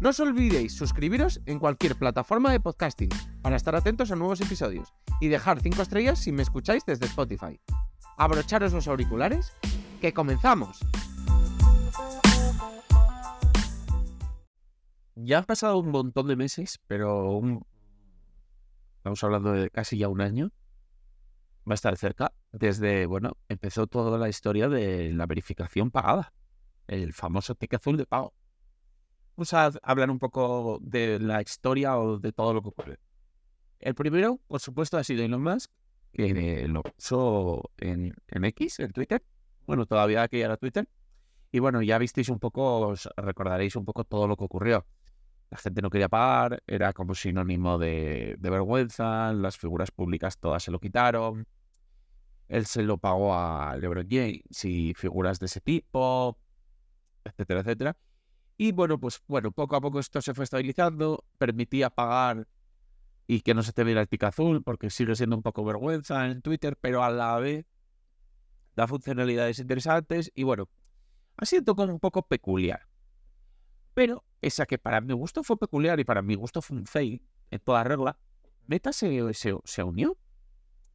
No os olvidéis suscribiros en cualquier plataforma de podcasting para estar atentos a nuevos episodios y dejar 5 estrellas si me escucháis desde Spotify. Abrocharos los auriculares, que comenzamos. Ya han pasado un montón de meses, pero estamos hablando de casi ya un año. Va a estar cerca. Desde, bueno, empezó toda la historia de la verificación pagada. El famoso ticket azul de pago vamos a hablar un poco de la historia o de todo lo que ocurre. El primero, por supuesto, ha sido Elon Musk, que lo puso en, X, en Twitter. Bueno, todavía que era Twitter. Y bueno, ya visteis un poco, os recordaréis un poco todo lo que ocurrió. La gente no quería pagar, era como sinónimo de, de vergüenza, las figuras públicas todas se lo quitaron. Él se lo pagó a LeBron James y figuras de ese tipo, etcétera, etcétera. Y bueno, pues bueno, poco a poco esto se fue estabilizando, permitía pagar y que no se te viera el tic azul, porque sigue siendo un poco vergüenza en Twitter, pero a la vez da funcionalidades interesantes y bueno, ha sido como un poco peculiar. Pero esa que para mi gusto fue peculiar y para mi gusto fue un fail en toda regla, Meta se, se, se unió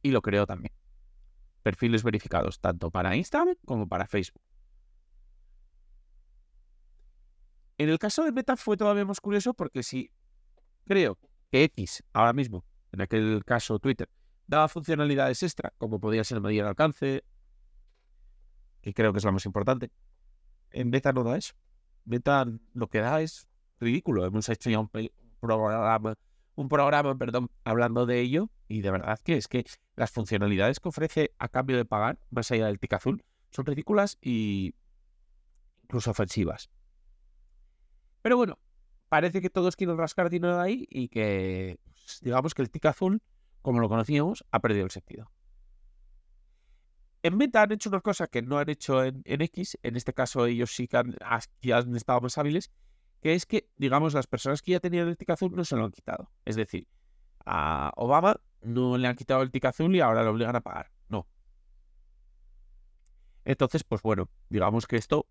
y lo creó también. Perfiles verificados tanto para Instagram como para Facebook. En el caso de Meta fue todavía más curioso porque si creo que X ahora mismo, en aquel caso Twitter, daba funcionalidades extra, como podía ser medir el alcance, que creo que es lo más importante, en Meta no da eso. Meta lo que da es ridículo. Hemos hecho ya un, programa, un programa, perdón, hablando de ello, y de verdad que es que las funcionalidades que ofrece a cambio de pagar, más allá del tic azul, son ridículas y incluso ofensivas. Pero bueno, parece que todos quieren rascar dinero ahí y que, pues, digamos que el tic azul, como lo conocíamos, ha perdido el sentido. En Meta han hecho una cosa que no han hecho en, X, en este caso ellos sí que han, han, estado más hábiles, que es que, digamos, las personas que ya tenían el tic azul no se lo han quitado. Es decir, a Obama no le han quitado el tic azul y ahora lo obligan a pagar. No. Entonces, pues bueno, digamos que esto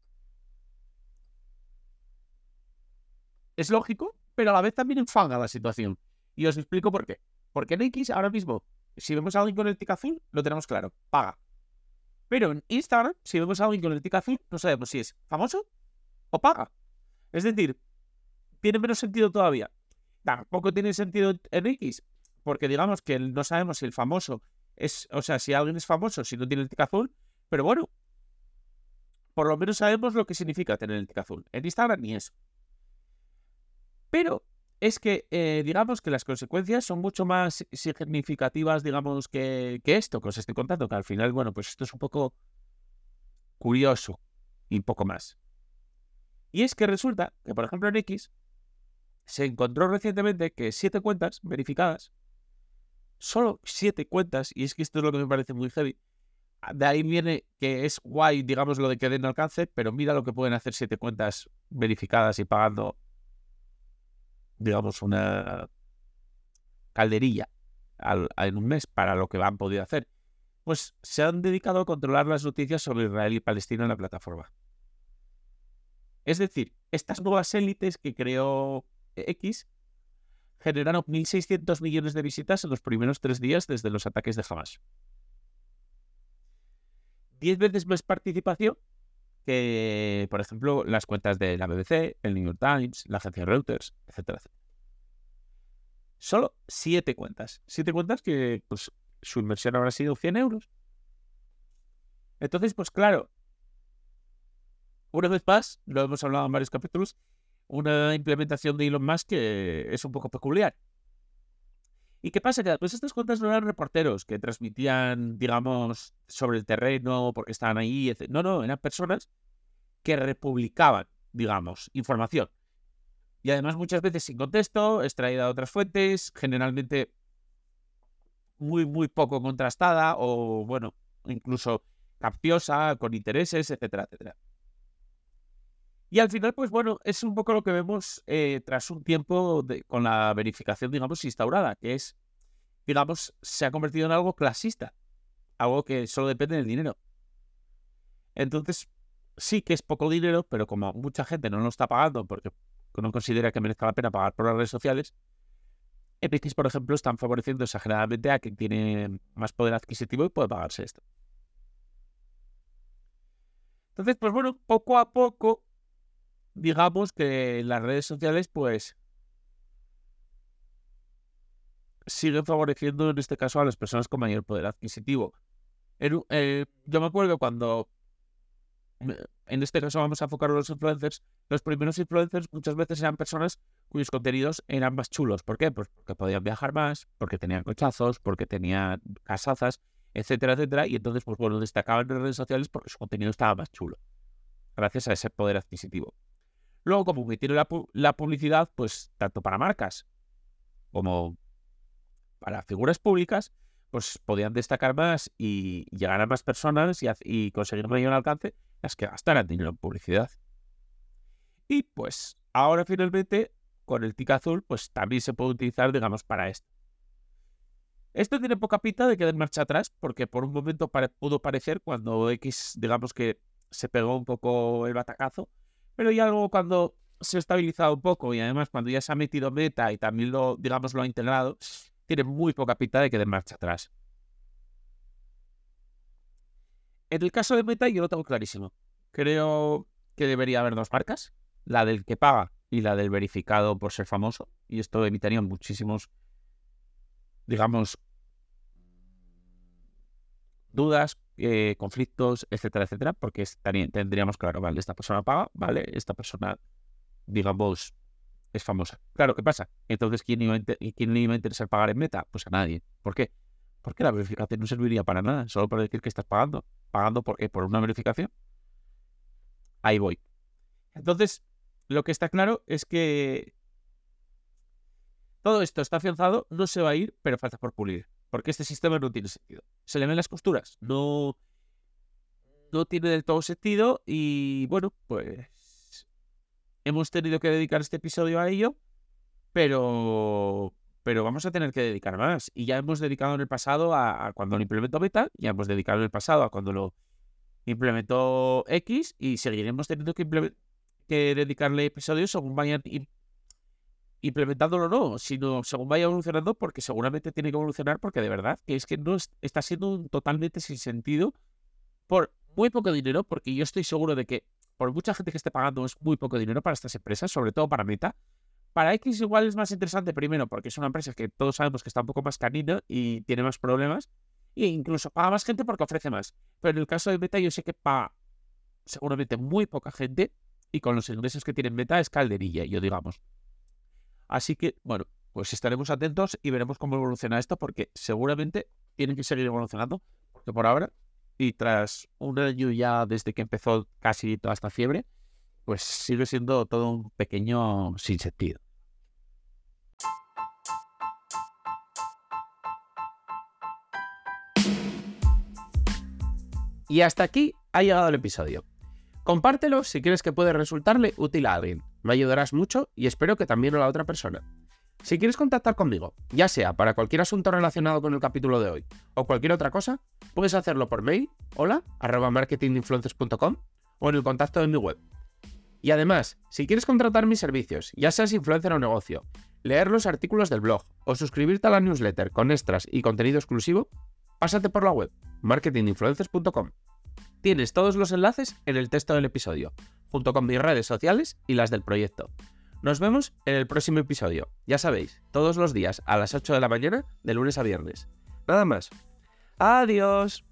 es lógico, pero a la vez también enfanga la situación. Y os explico por qué. Porque en X ahora mismo, si vemos a alguien con el tic azul, lo tenemos claro, paga. Pero en Instagram, si vemos a alguien con el tic azul, no sabemos si es famoso o paga. Es decir, tiene menos sentido todavía. Tampoco tiene sentido en X, porque digamos que no sabemos si el famoso es, o sea, si alguien es famoso, si no tiene el tic azul, pero bueno, por lo menos sabemos lo que significa tener el tic azul. En Instagram ni eso. Pero es que, eh, digamos que las consecuencias son mucho más significativas, digamos, que, esto que os estoy contando, que al final, bueno, pues esto es un poco curioso y poco más. Y es que resulta que, por ejemplo, en X se encontró recientemente que siete cuentas verificadas, solo siete cuentas, y es que esto es lo que me parece muy heavy, de ahí viene que es guay, digamos, lo de que den alcance, pero mira lo que pueden hacer siete cuentas verificadas y pagando digamos, una calderilla en un mes para lo que han podido hacer, pues se han dedicado a controlar las noticias sobre Israel y Palestina en la plataforma. Es decir, estas nuevas élites que creó X generaron 1.600 millones de visitas en los primeros tres días desde los ataques de Hamas. Diez veces más participación que, por ejemplo, las cuentas de la BBC, el New York Times, la agencia Reuters, etcétera, etcétera. Solo siete cuentas. Siete cuentas que pues, su inversión habrá sido 100 euros. Entonces, pues claro, una vez más, lo hemos hablado en varios capítulos, una implementación de Elon Musk que es un poco peculiar. ¿Y qué pasa? Que pues estas cuentas no eran reporteros que transmitían, digamos, sobre el terreno porque estaban ahí. No, no, eran personas que republicaban, digamos, información. Y además muchas veces sin contexto, extraída de otras fuentes, generalmente muy, muy poco contrastada o, bueno, incluso capciosa, con intereses, etcétera, etcétera. Y al final, pues bueno, es un poco lo que vemos eh, tras un tiempo con la verificación, digamos, instaurada, que es, digamos, se ha convertido en algo clasista, algo que solo depende del dinero. Entonces, sí que es poco dinero, pero como mucha gente no lo está pagando porque no considera que merezca la pena pagar por las redes sociales, Epics, por ejemplo, están favoreciendo exageradamente a quien tiene más poder adquisitivo y puede pagarse esto. Entonces, pues bueno, poco a poco, digamos que las redes sociales, pues, siguen favoreciendo en este caso a las personas con mayor poder adquisitivo. Eh, yo me acuerdo cuando en este caso vamos a enfocar a los influencers, los primeros influencers muchas veces eran personas cuyos contenidos eran más chulos. ¿Por qué? Pues porque podían viajar más, porque tenían cochazos, porque tenían casazas, etcétera, etcétera. Y entonces, pues bueno, destacaban en redes sociales porque su contenido estaba más chulo. Gracias a ese poder adquisitivo. Luego, como metieron la, la publicidad, pues tanto para marcas como para figuras públicas, pues podían destacar más y llegar a más personas y, conseguir mayor alcance las que gastaran dinero en publicidad. Y pues ahora finalmente con el tic azul pues también se puede utilizar digamos para esto. Esto tiene poca pinta de quedar marcha atrás porque por un momento pudo parecer cuando X digamos que se pegó un poco el batacazo, pero ya luego cuando se ha estabilizado un poco y además cuando ya se ha metido meta y también lo digamos lo ha integrado, tiene muy poca pinta de quedar en marcha atrás. En el caso de Meta yo lo tengo clarísimo. Creo que debería haber dos marcas, la del que paga y la del verificado por ser famoso. Y esto evitaría muchísimos, digamos, dudas, eh, conflictos, etcétera, etcétera, porque tendríamos claro, vale, esta persona paga, vale, esta persona, digamos, es famosa. Claro, ¿qué pasa? Entonces, ¿quién iba, ¿quién le iba a interesar pagar en meta? Pues a nadie. ¿Por qué? Porque la verificación no serviría para nada, solo para decir que estás pagando. ¿Pagando por? ¿Por una verificación? Ahí voy. Entonces, lo que está claro es que todo esto está afianzado, no se va a ir, pero falta por pulir. Porque este sistema no tiene sentido. Se le ven las costuras. No, no tiene del todo sentido. Y bueno, pues hemos tenido que dedicar este episodio a ello. Pero pero vamos a tener que dedicar más. Y ya hemos dedicado en el pasado a, cuando lo implementó Beta, ya hemos dedicado en el pasado a cuando lo implementó X y seguiremos teniendo que, que dedicarle episodios según vayan implementándolo no, sino según vaya evolucionando, porque seguramente tiene que evolucionar, porque de verdad que es que no está siendo totalmente sin sentido por muy poco dinero, porque yo estoy seguro de que por mucha gente que esté pagando es muy poco dinero para estas empresas, sobre todo para Meta, para X igual es más interesante primero porque es una empresa que todos sabemos que está un poco más canina y tiene más problemas. E incluso paga más gente porque ofrece más. Pero en el caso de Meta yo sé que paga seguramente muy poca gente y con los ingresos que tiene Meta es calderilla, yo digamos. Así que, bueno, pues estaremos atentos y veremos cómo evoluciona esto porque seguramente tienen que seguir evolucionando. Porque por ahora, y tras un año ya desde que empezó casi toda esta fiebre, pues sigue siendo todo un pequeño sinsentido. Y hasta aquí ha llegado el episodio. Compártelo si crees que puede resultarle útil a alguien. Me ayudarás mucho y espero que también a la otra persona. Si quieres contactar conmigo, ya sea para cualquier asunto relacionado con el capítulo de hoy o cualquier otra cosa, puedes hacerlo por mail, hola, arroba marketinginfluencers.com o en el contacto de mi web, y además, si quieres contratar mis servicios, ya seas influencer o negocio, leer los artículos del blog o suscribirte a la newsletter con extras y contenido exclusivo, pásate por la web marketinginfluencers.com. Tienes todos los enlaces en el texto del episodio, junto con mis redes sociales y las del proyecto. Nos vemos en el próximo episodio, ya sabéis, todos los días a las 8 de la mañana, de lunes a viernes. Nada más. Adiós.